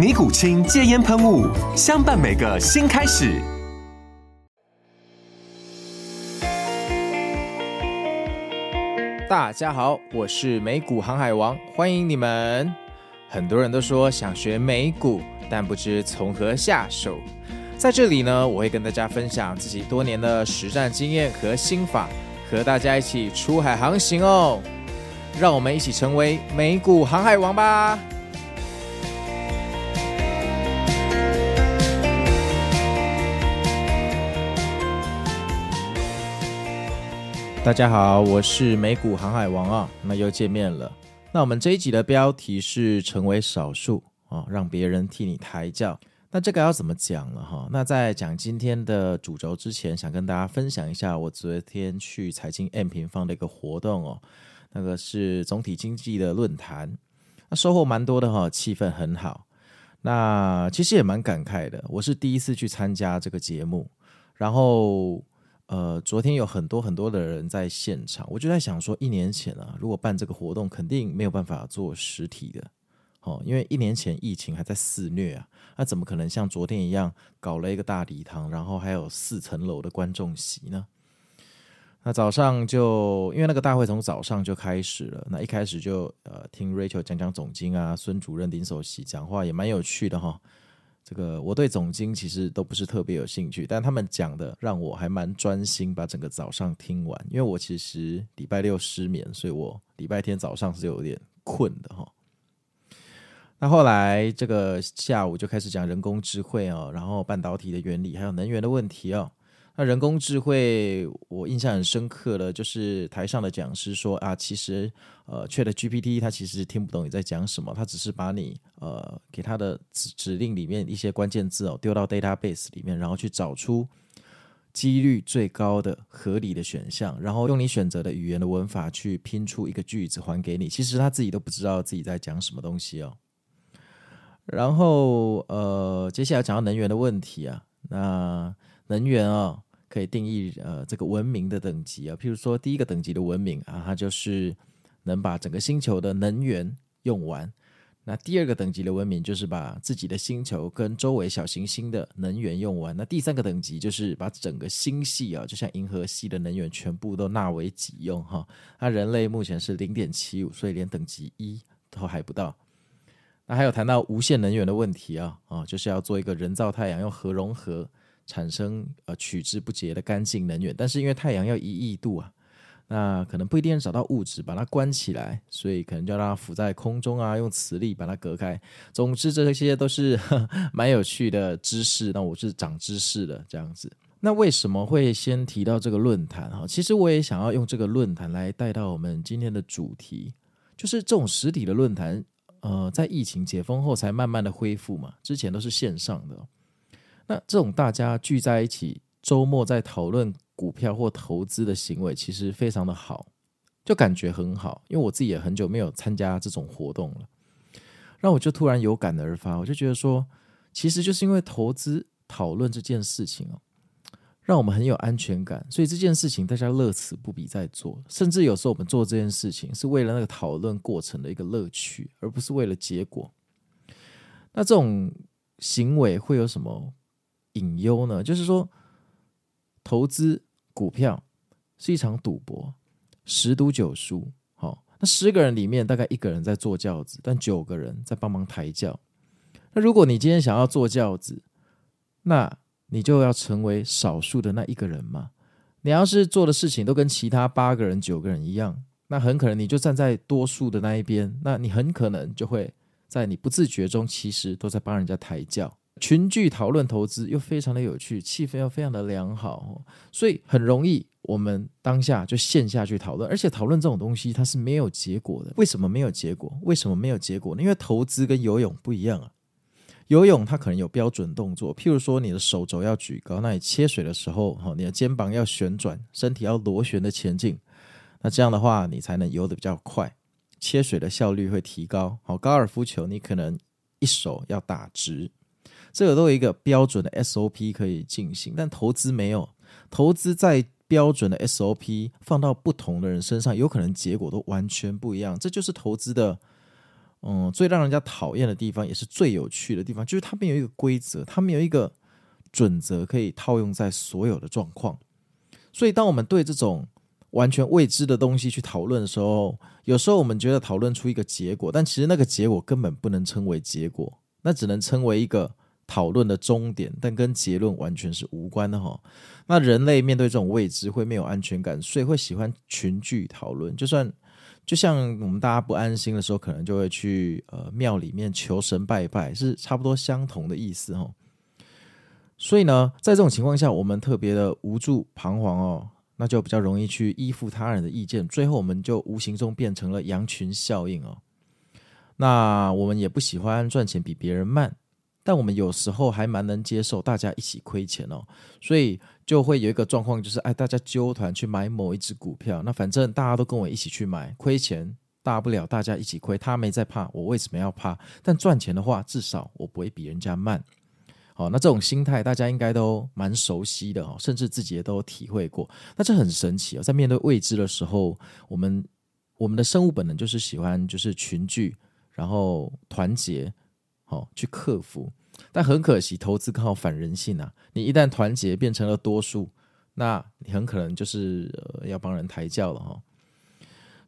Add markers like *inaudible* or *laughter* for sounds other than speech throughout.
尼古清戒烟喷雾，相伴每个新开始。大家好，我是美股航海王，欢迎你们。很多人都说想学美股，但不知从何下手。在这里呢，我会跟大家分享自己多年的实战经验和心法，和大家一起出海航行哦。让我们一起成为美股航海王吧！大家好，我是美股航海王啊，那又见面了。那我们这一集的标题是成为少数啊，让别人替你抬轿。那这个要怎么讲了哈？那在讲今天的主轴之前，想跟大家分享一下我昨天去财经 M 平方的一个活动哦，那个是总体经济的论坛，那收获蛮多的哈，气氛很好。那其实也蛮感慨的，我是第一次去参加这个节目，然后。呃，昨天有很多很多的人在现场，我就在想说，一年前啊，如果办这个活动，肯定没有办法做实体的，哦，因为一年前疫情还在肆虐啊，那怎么可能像昨天一样搞了一个大礼堂，然后还有四层楼的观众席呢？那早上就因为那个大会从早上就开始了，那一开始就呃听 Rachel 讲讲总经啊，孙主任林首席讲话也蛮有趣的哈。这个我对总经其实都不是特别有兴趣，但他们讲的让我还蛮专心，把整个早上听完。因为我其实礼拜六失眠，所以我礼拜天早上是有点困的哈。那后来这个下午就开始讲人工智慧哦，然后半导体的原理，还有能源的问题哦。那人工智慧，我印象很深刻的，就是台上的讲师说啊，其实呃，ChatGPT 它其实听不懂你在讲什么，它只是把你呃给它的指指令里面一些关键字哦丢到 database 里面，然后去找出几率最高的合理的选项，然后用你选择的语言的文法去拼出一个句子还给你。其实他自己都不知道自己在讲什么东西哦。然后呃，接下来讲到能源的问题啊，那能源啊、可以定义呃这个文明的等级啊，譬如说第一个等级的文明啊，它就是能把整个星球的能源用完；那第二个等级的文明就是把自己的星球跟周围小行星的能源用完；那第三个等级就是把整个星系啊，就像银河系的能源全部都纳为己用哈。那人类目前是零点七五，所以连等级一都还不到。那还有谈到无限能源的问题啊啊，就是要做一个人造太阳，用核融合。产生呃取之不竭的干净能源，但是因为太阳要一亿度啊，那可能不一定找到物质把它关起来，所以可能就让它浮在空中啊，用磁力把它隔开。总之这些都是 *laughs* 蛮有趣的知识，那我是长知识的这样子。那为什么会先提到这个论坛哈？其实我也想要用这个论坛来带到我们今天的主题，就是这种实体的论坛，呃，在疫情解封后才慢慢的恢复嘛，之前都是线上的。那这种大家聚在一起，周末在讨论股票或投资的行为，其实非常的好，就感觉很好。因为我自己也很久没有参加这种活动了，让我就突然有感而发，我就觉得说，其实就是因为投资讨论这件事情哦，让我们很有安全感，所以这件事情大家乐此不疲在做，甚至有时候我们做这件事情是为了那个讨论过程的一个乐趣，而不是为了结果。那这种行为会有什么隐忧呢，就是说，投资股票是一场赌博，十赌九输。好，那十个人里面大概一个人在坐轿子，但九个人在帮忙抬轿。那如果你今天想要坐轿子，那你就要成为少数的那一个人嘛？你要是做的事情都跟其他八个人、九个人一样，那很可能你就站在多数的那一边，那你很可能就会在你不自觉中，其实都在帮人家抬轿。群聚讨论投资又非常的有趣，气氛又非常的良好，所以很容易我们当下就陷下去讨论，而且讨论这种东西它是没有结果的。为什么没有结果？为什么没有结果呢？因为投资跟游泳不一样啊。游泳它可能有标准动作，譬如说你的手肘要举高，那你切水的时候，哈，你的肩膀要旋转，身体要螺旋的前进，那这样的话你才能游得比较快，切水的效率会提高。好，高尔夫球你可能一手要打直，这个都有一个标准的 SOP 可以进行，但投资没有，投资在标准的 SOP 放到不同的人身上，有可能结果都完全不一样，这就是投资的。嗯，最让人家讨厌的地方，也是最有趣的地方，就是它没有一个规则，它没有一个准则可以套用在所有的状况。所以，当我们对这种完全未知的东西去讨论的时候，有时候我们觉得讨论出一个结果，但其实那个结果根本不能称为结果，那只能称为一个讨论的终点，但跟结论完全是无关的哈。那人类面对这种未知会没有安全感，所以会喜欢群聚讨论，就算。就像我们大家不安心的时候，可能就会去呃庙里面求神拜拜，是差不多相同的意思哦。所以呢，在这种情况下，我们特别的无助彷徨哦，那就比较容易去依附他人的意见，最后我们就无形中变成了羊群效应哦。那我们也不喜欢赚钱比别人慢。但我们有时候还蛮能接受大家一起亏钱哦，所以就会有一个状况，就是哎，大家纠团去买某一只股票，那反正大家都跟我一起去买，亏钱大不了大家一起亏，他没在怕，我为什么要怕？但赚钱的话，至少我不会比人家慢。好，那这种心态大家应该都蛮熟悉的哦，甚至自己也都体会过。那这很神奇哦，在面对未知的时候，我们我们的生物本能就是喜欢就是群聚，然后团结。好，去克服，但很可惜，投资刚好反人性啊！你一旦团结变成了多数，那你很可能就是、要帮人抬轿了哈。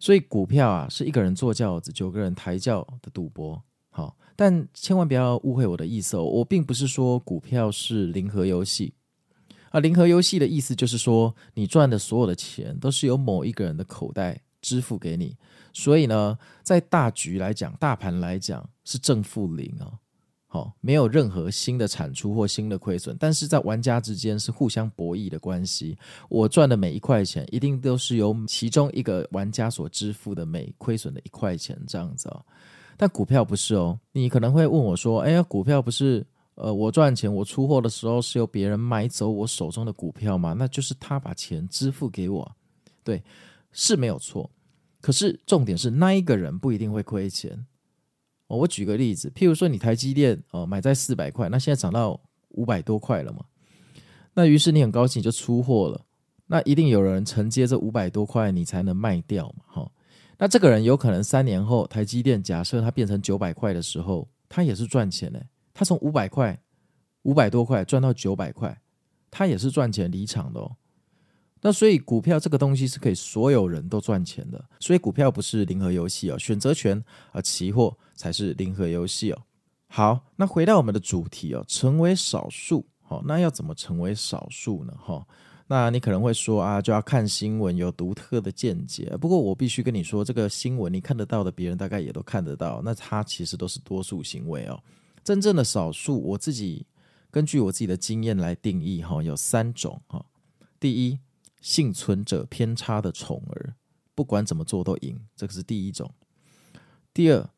所以股票啊，是一个人坐轿子，九个人抬轿的赌博。好，但千万不要误会我的意思哦，我并不是说股票是零和游戏啊。零和游戏的意思就是说，你赚的所有的钱都是由某一个人的口袋支付给你。所以呢，在大局来讲，大盘来讲是正负零啊，好，没有任何新的产出或新的亏损，但是在玩家之间是互相博弈的关系。我赚的每一块钱，一定都是由其中一个玩家所支付的每亏损的一块钱这样子哦。但股票不是哦，你可能会问我说：“哎呀，股票不是呃，我赚钱，我出货的时候是由别人买走我手中的股票吗？那就是他把钱支付给我，对，是没有错。”可是重点是那一个人不一定会亏钱我举个例子，譬如说你台积电哦买在四百块，那现在涨到五百多块了嘛。那于是你很高兴就出货了，那一定有人承接这五百多块，你才能卖掉嘛。哈，那这个人有可能三年后台积电假设它变成九百块的时候，他也是赚钱的。他从五百块五百多块赚到九百块，他也是赚钱离场的哦。那所以股票这个东西是可以所有人都赚钱的，所以股票不是零和游戏哦，选择权啊，期货才是零和游戏哦。好，那回到我们的主题哦，成为少数，好，那要怎么成为少数呢？哈，那你可能会说啊，就要看新闻，有独特的见解。不过我必须跟你说，这个新闻你看得到的，别人大概也都看得到，那它其实都是多数行为哦。真正的少数，我自己根据我自己的经验来定义哈，有三种哈。第一。幸存者偏差的宠儿，不管怎么做都赢，这个是第一种。第二，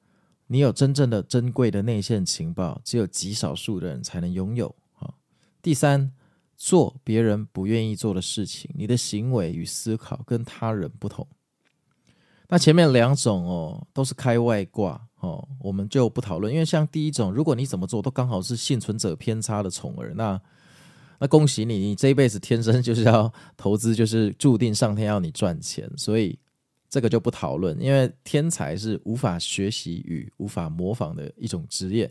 你有真正的珍贵的内线情报，只有极少数的人才能拥有。第三，做别人不愿意做的事情，你的行为与思考跟他人不同。那前面两种哦，都是开外挂哦，我们就不讨论，因为像第一种，如果你怎么做都刚好是幸存者偏差的宠儿，那。那恭喜你，你这一辈子天生就是要投资，就是注定上天要你赚钱，所以这个就不讨论。因为天才是无法学习与无法模仿的一种职业。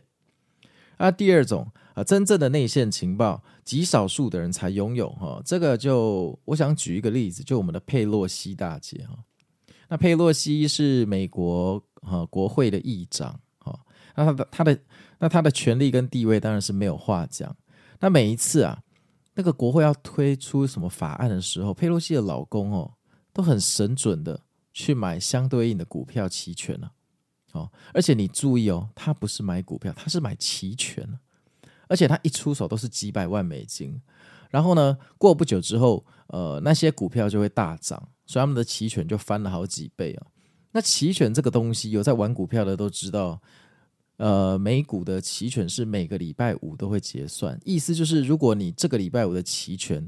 啊，第二种啊，真正的内线情报，极少数的人才拥有哈。这个就我想举一个例子，就我们的佩洛西大姐哈。那佩洛西是美国哈国会的议长哈，那他的他的那他的权力跟地位当然是没有话讲。那每一次啊。那个国会要推出什么法案的时候，佩洛西的老公哦，都很神准的去买相对应的股票期权了。哦，而且你注意哦，他不是买股票，他是买期权，而且他一出手都是几百万美金。然后呢，过不久之后，呃，那些股票就会大涨，所以他们的期权就翻了好几倍啊。那期权这个东西，有在玩股票的都知道，呃，美股的期权是每个礼拜五都会结算，意思就是如果你这个礼拜五的期权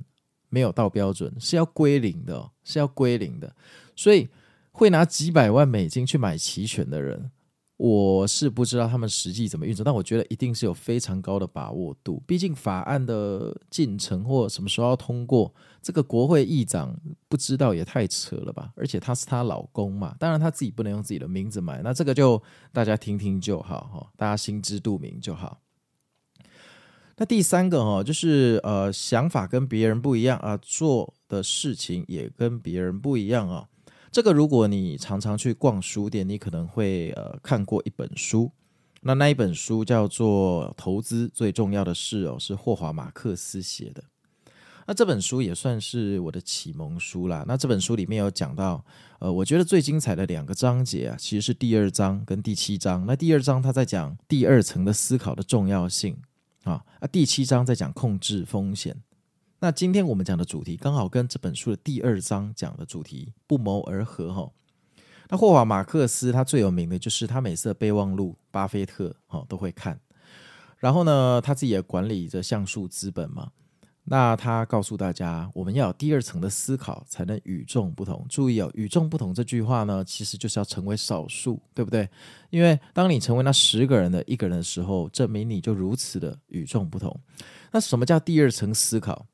没有到标准，是要归零的，是要归零的。所以会拿几百万美金去买期权的人。我是不知道他们实际怎么运作，但我觉得一定是有非常高的把握度。毕竟法案的进程或什么时候要通过，这个国会议长不知道也太扯了吧？而且他是她老公嘛，当然他自己不能用自己的名字买，那这个就大家听听就好哈，大家心知肚明就好。那第三个哈，就是呃，想法跟别人不一样啊，做的事情也跟别人不一样啊。这个，如果你常常去逛书店，你可能会呃看过一本书。那那一本书叫做《投资最重要的事》哦，是霍华马克斯写的。那这本书也算是我的启蒙书啦。那这本书里面有讲到，呃，我觉得最精彩的两个章节啊，其实是第二章跟第七章。那第二章他在讲第二层的思考的重要性啊，啊，第七章在讲控制风险。那今天我们讲的主题刚好跟这本书的第二章讲的主题不谋而合哈。那霍华马克斯他最有名的就是他每次的备忘录，巴菲特哈都会看。然后呢，他自己也管理着橡树资本嘛。那他告诉大家，我们要有第二层的思考，才能与众不同。注意哦，与众不同这句话呢，其实就是要成为少数，对不对？因为当你成为那十个人的一个人的时候，证明你就如此的与众不同。那什么叫第二层思考？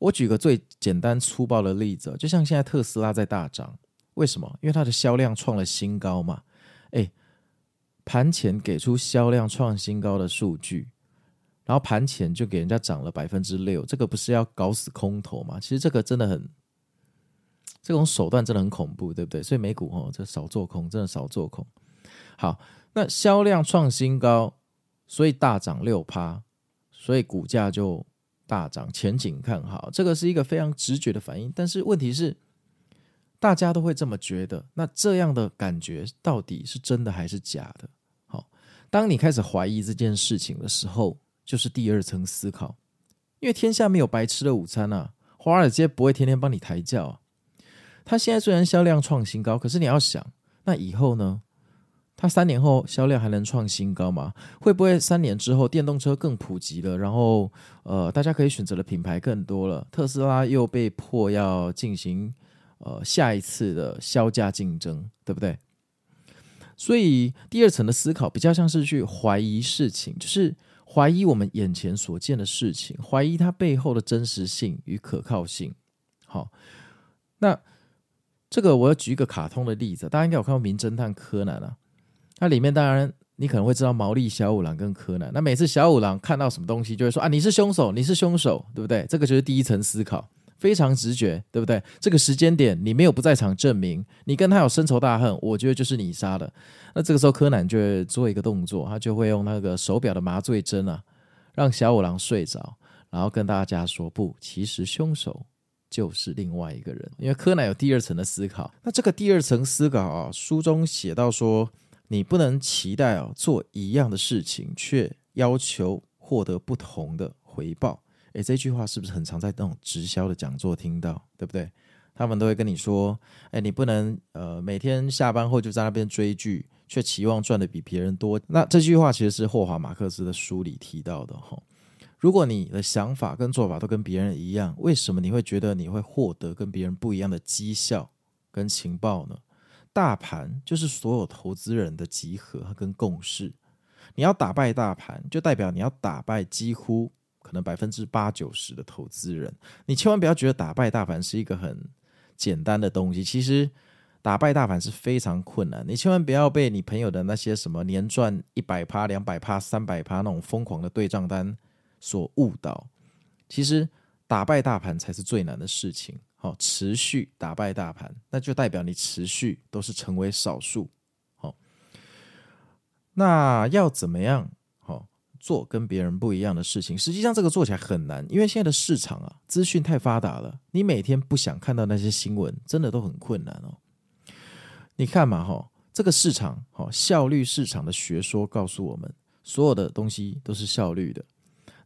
我举个最简单粗暴的例子，就像现在特斯拉在大涨，为什么？因为它的销量创了新高嘛。诶，盘前给出销量创新高的数据，然后盘前就给人家涨了百分之六，这个不是要搞死空头吗？其实这个真的很，这种手段真的很恐怖，对不对？所以美股哦，这少做空，真的少做空。好，那销量创新高，所以大涨六趴，所以股价就。大涨，前景看好，这个是一个非常直觉的反应。但是问题是，大家都会这么觉得，那这样的感觉到底是真的还是假的？好，当你开始怀疑这件事情的时候，就是第二层思考。因为天下没有白吃的午餐啊，华尔街不会天天帮你抬轿啊。它现在虽然销量创新高，可是你要想，那以后呢？它三年后销量还能创新高吗？会不会三年之后电动车更普及了，然后呃，大家可以选择的品牌更多了，特斯拉又被迫要进行呃下一次的削价竞争，对不对？所以第二层的思考比较像是去怀疑事情，就是怀疑我们眼前所见的事情，怀疑它背后的真实性与可靠性。好，那这个我要举一个卡通的例子，大家应该有看过《名侦探柯南》啊。那里面当然你可能会知道毛利小五郎跟柯南。那每次小五郎看到什么东西，就会说啊，你是凶手，你是凶手，对不对？这个就是第一层思考，非常直觉，对不对？这个时间点你没有不在场证明，你跟他有深仇大恨，我觉得就是你杀的。那这个时候柯南就会做一个动作，他就会用那个手表的麻醉针啊，让小五郎睡着，然后跟大家说不，其实凶手就是另外一个人。因为柯南有第二层的思考。那这个第二层思考啊，书中写到说。你不能期待哦，做一样的事情，却要求获得不同的回报。诶，这句话是不是很常在那种直销的讲座听到？对不对？他们都会跟你说，诶，你不能呃每天下班后就在那边追剧，却期望赚的比别人多。那这句话其实是霍华马克斯的书里提到的哈。如果你的想法跟做法都跟别人一样，为什么你会觉得你会获得跟别人不一样的绩效跟情报呢？大盘就是所有投资人的集合跟共识。你要打败大盘，就代表你要打败几乎可能百分之八九十的投资人。你千万不要觉得打败大盘是一个很简单的东西，其实打败大盘是非常困难。你千万不要被你朋友的那些什么年赚一百趴、两百趴、三百趴那种疯狂的对账单所误导。其实打败大盘才是最难的事情。好，持续打败大盘，那就代表你持续都是成为少数。好，那要怎么样？好，做跟别人不一样的事情。实际上，这个做起来很难，因为现在的市场啊，资讯太发达了，你每天不想看到那些新闻，真的都很困难哦。你看嘛，哈，这个市场，哈，效率市场的学说告诉我们，所有的东西都是效率的。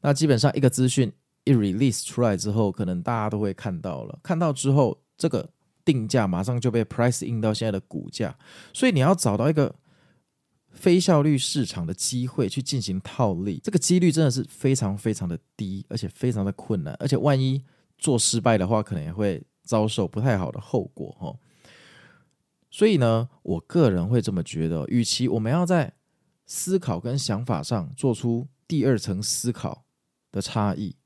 那基本上一个资讯一 release 出来之后，可能大家都会看到了，看到之后，这个定价马上就被 price in 到现在的股价，所以你要找到一个。非效率市场的机会去进行套利，这个几率真的是非常非常的低，而且非常的困难，而且万一做失败的话，可能也会遭受不太好的后果哈。所以呢，我个人会这么觉得，与其我们要在思考跟想法上做出第二层思考的差异，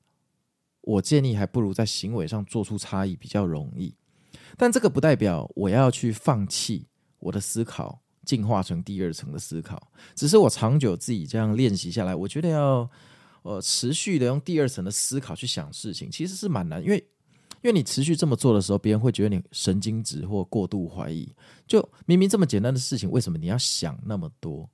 我建议还不如在行为上做出差异比较容易。但这个不代表我要去放弃我的思考。进化成第二层的思考，只是我长久自己这样练习下来，我觉得要呃持续的用第二层的思考去想事情，其实是蛮难，因为因为你持续这么做的时候，别人会觉得你神经质或过度怀疑。就明明这么简单的事情，为什么你要想那么多？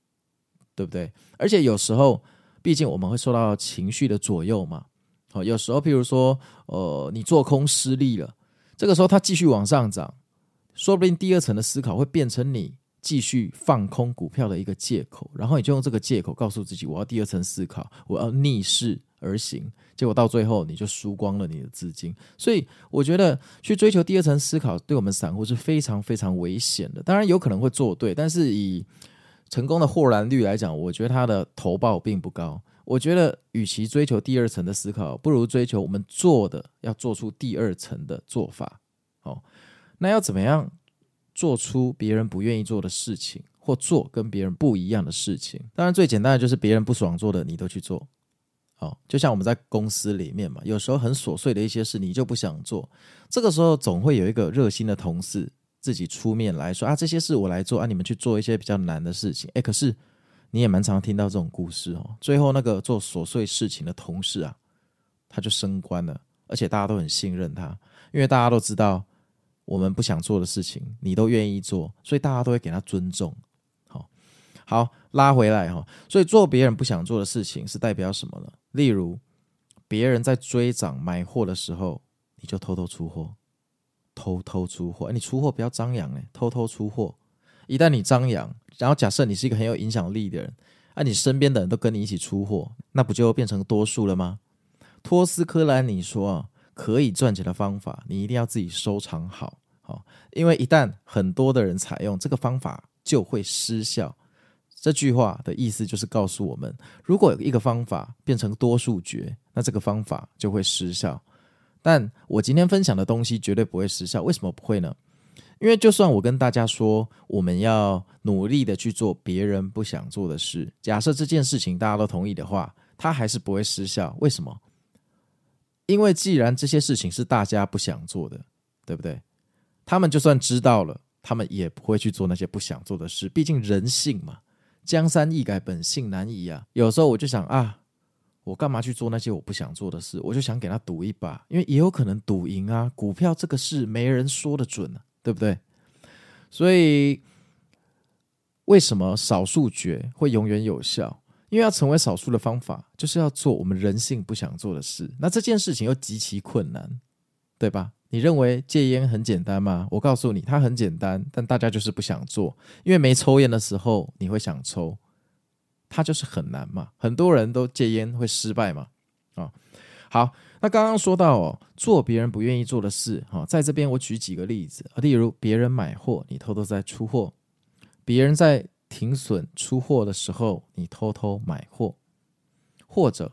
对不对？而且有时候，毕竟我们会受到情绪的左右嘛。好，有时候譬如说，呃，你做空失利了，这个时候它继续往上涨，说不定第二层的思考会变成你。继续放空股票的一个借口，然后你就用这个借口告诉自己，我要第二层思考，我要逆势而行，结果到最后你就输光了你的资金。所以我觉得去追求第二层思考，对我们散户是非常非常危险的。当然有可能会做对，但是以成功的获然率来讲，我觉得它的投报并不高。我觉得与其追求第二层的思考，不如追求我们做的要做出第二层的做法。哦，那要怎么样？做出别人不愿意做的事情，或做跟别人不一样的事情。当然，最简单的就是别人不爽做的，你都去做。哦，就像我们在公司里面嘛，有时候很琐碎的一些事，你就不想做。这个时候，总会有一个热心的同事自己出面来说：“啊，这些事我来做啊，你们去做一些比较难的事情。”诶，可是你也蛮常听到这种故事哦。最后，那个做琐碎事情的同事啊，他就升官了，而且大家都很信任他，因为大家都知道。我们不想做的事情，你都愿意做，所以大家都会给他尊重。好，好，拉回来哈。所以做别人不想做的事情是代表什么呢？例如，别人在追涨买货的时候，你就偷偷出货，偷偷出货。哎你出货不要张扬哎，偷偷出货。一旦你张扬，然后假设你是一个很有影响力的人，啊，你身边的人都跟你一起出货，那不就变成多数了吗？托斯科兰尼说啊。可以赚钱的方法，你一定要自己收藏好，好，因为一旦很多的人采用这个方法，就会失效。这句话的意思就是告诉我们，如果有一个方法变成多数决，那这个方法就会失效。但我今天分享的东西绝对不会失效，为什么不会呢？因为就算我跟大家说，我们要努力的去做别人不想做的事，假设这件事情大家都同意的话，它还是不会失效。为什么？因为既然这些事情是大家不想做的，对不对？他们就算知道了，他们也不会去做那些不想做的事。毕竟人性嘛，江山易改，本性难移啊。有时候我就想啊，我干嘛去做那些我不想做的事？我就想给他赌一把，因为也有可能赌赢啊。股票这个事没人说得准啊，对不对？所以为什么少数决会永远有效？因为要成为少数的方法，就是要做我们人性不想做的事。那这件事情又极其困难，对吧？你认为戒烟很简单吗？我告诉你，它很简单，但大家就是不想做。因为没抽烟的时候，你会想抽，它就是很难嘛。很多人都戒烟会失败嘛。啊，好，那刚刚说到哦，做别人不愿意做的事，哈，在这边我举几个例子，例如别人买货，你偷偷在出货；别人在停损出货的时候，你偷偷买货，或者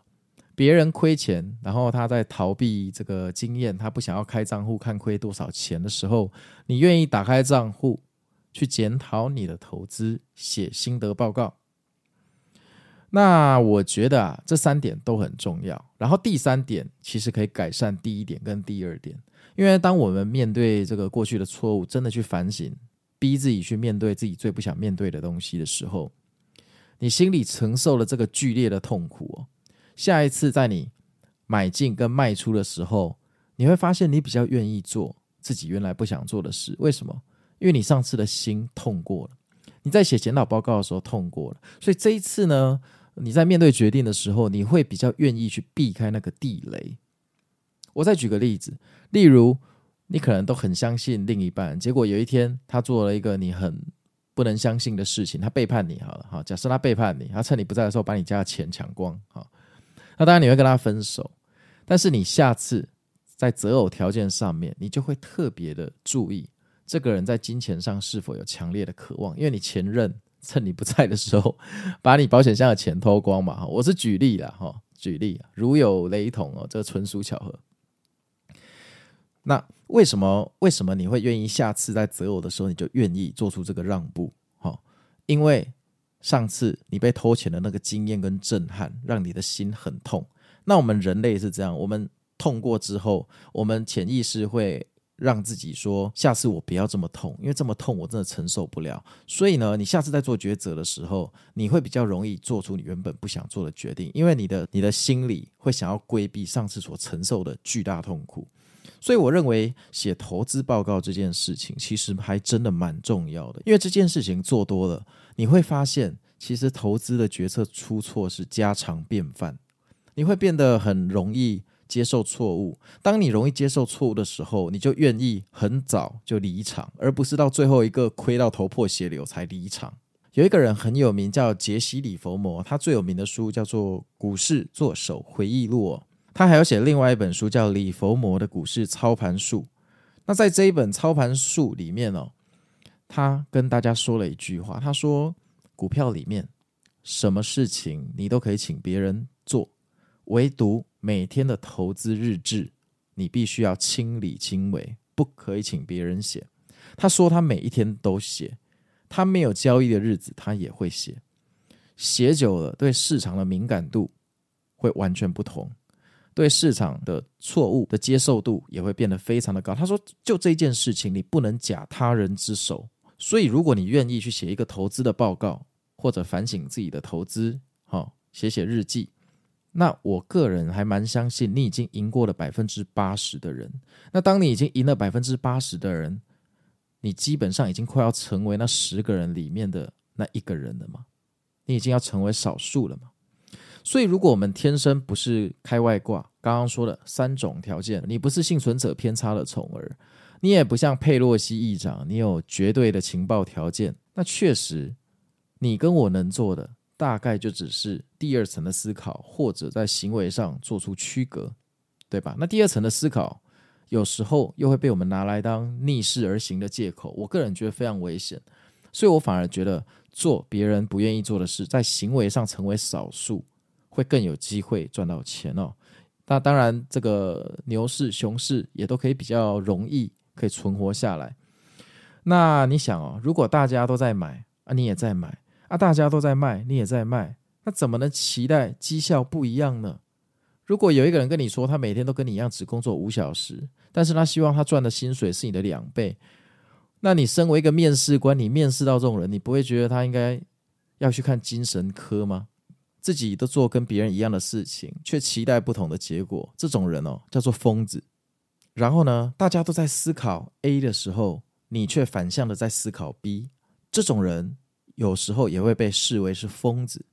别人亏钱，然后他在逃避这个经验，他不想要开账户看亏多少钱的时候，你愿意打开账户去检讨你的投资，写心得报告。那我觉得啊，这三点都很重要。然后第三点其实可以改善第一点跟第二点，因为当我们面对这个过去的错误，真的去反省。逼自己去面对自己最不想面对的东西的时候，你心里承受了这个剧烈的痛苦哦。下一次在你买进跟卖出的时候，你会发现你比较愿意做自己原来不想做的事。为什么？因为你上次的心痛过了，你在写检讨报告的时候痛过了，所以这一次呢，你在面对决定的时候，你会比较愿意去避开那个地雷。我再举个例子，例如你可能都很相信另一半，结果有一天他做了一个你很不能相信的事情，他背叛你好了哈。假设他背叛你，他趁你不在的时候把你家的钱抢光哈，那当然你会跟他分手，但是你下次在择偶条件上面，你就会特别的注意这个人在金钱上是否有强烈的渴望，因为你前任趁你不在的时候把你保险箱的钱偷光嘛哈。我是举例了哈，举例如有雷同哦，这纯属巧合。那为什么为什么你会愿意下次在择偶的时候你就愿意做出这个让步？哈，因为上次你被偷钱的那个经验跟震撼，让你的心很痛。那我们人类是这样，我们痛过之后，我们潜意识会让自己说：下次我不要这么痛，因为这么痛我真的承受不了。所以呢，你下次在做抉择的时候，你会比较容易做出你原本不想做的决定，因为你的你的心里会想要规避上次所承受的巨大痛苦。所以我认为写投资报告这件事情其实还真的蛮重要的，因为这件事情做多了，你会发现其实投资的决策出错是家常便饭，你会变得很容易接受错误。当你容易接受错误的时候，你就愿意很早就离场，而不是到最后一个亏到头破血流才离场。有一个人很有名，叫杰西·李佛摩，他最有名的书叫做《股市作手回忆录》。他还有写另外一本书，叫《李佛摩的股市操盘术》。那在这一本操盘术里面哦，他跟大家说了一句话，他说：“股票里面什么事情你都可以请别人做，唯独每天的投资日志，你必须要亲力亲为，不可以请别人写。”他说他每一天都写，他没有交易的日子他也会写，写久了对市场的敏感度会完全不同。对市场的错误的接受度也会变得非常的高。他说：“就这件事情，你不能假他人之手。所以，如果你愿意去写一个投资的报告，或者反省自己的投资，好，写写日记，那我个人还蛮相信你已经赢过了百分之八十的人。那当你已经赢了百分之八十的人，你基本上已经快要成为那十个人里面的那一个人了嘛？你已经要成为少数了嘛？”所以，如果我们天生不是开外挂，刚刚说的三种条件，你不是幸存者偏差的宠儿，你也不像佩洛西议长，你有绝对的情报条件，那确实，你跟我能做的大概就只是第二层的思考，或者在行为上做出区隔，对吧？那第二层的思考，有时候又会被我们拿来当逆势而行的借口，我个人觉得非常危险，所以我反而觉得做别人不愿意做的事，在行为上成为少数。会更有机会赚到钱哦。那当然，这个牛市、熊市也都可以比较容易可以存活下来。那你想哦，如果大家都在买啊，你也在买啊，大家都在卖，你也在卖，那怎么能期待绩效不一样呢？如果有一个人跟你说，他每天都跟你一样只工作五小时，但是他希望他赚的薪水是你的两倍，那你身为一个面试官，你面试到这种人，你不会觉得他应该要去看精神科吗？自己都做跟别人一样的事情，却期待不同的结果，这种人哦叫做疯子。然后呢，大家都在思考 A 的时候，你却反向的在思考 B，这种人有时候也会被视为是疯子。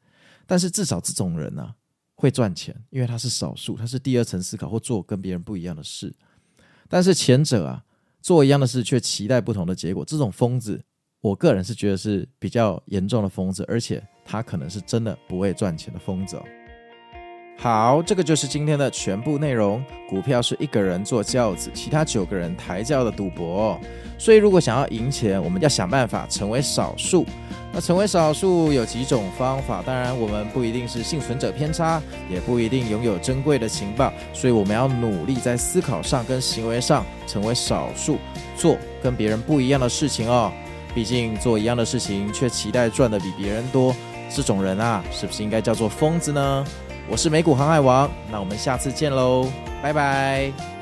但是至少这种人啊会赚钱，因为他是少数，他是第二层思考或做跟别人不一样的事。但是前者啊做一样的事却期待不同的结果，这种疯子，我个人是觉得是比较严重的疯子，而且。他可能是真的不会赚钱的疯子。好，这个就是今天的全部内容。股票是一个人坐轿子，其他九个人抬轿的赌博。所以，如果想要赢钱，我们要想办法成为少数。那成为少数有几种方法，当然我们不一定是幸存者偏差，也不一定拥有珍贵的情报。所以，我们要努力在思考上跟行为上成为少数，做跟别人不一样的事情哦。毕竟做一样的事情，却期待赚的比别人多。这种人啊，是不是应该叫做疯子呢？我是美股航海王，那我们下次见喽，拜拜。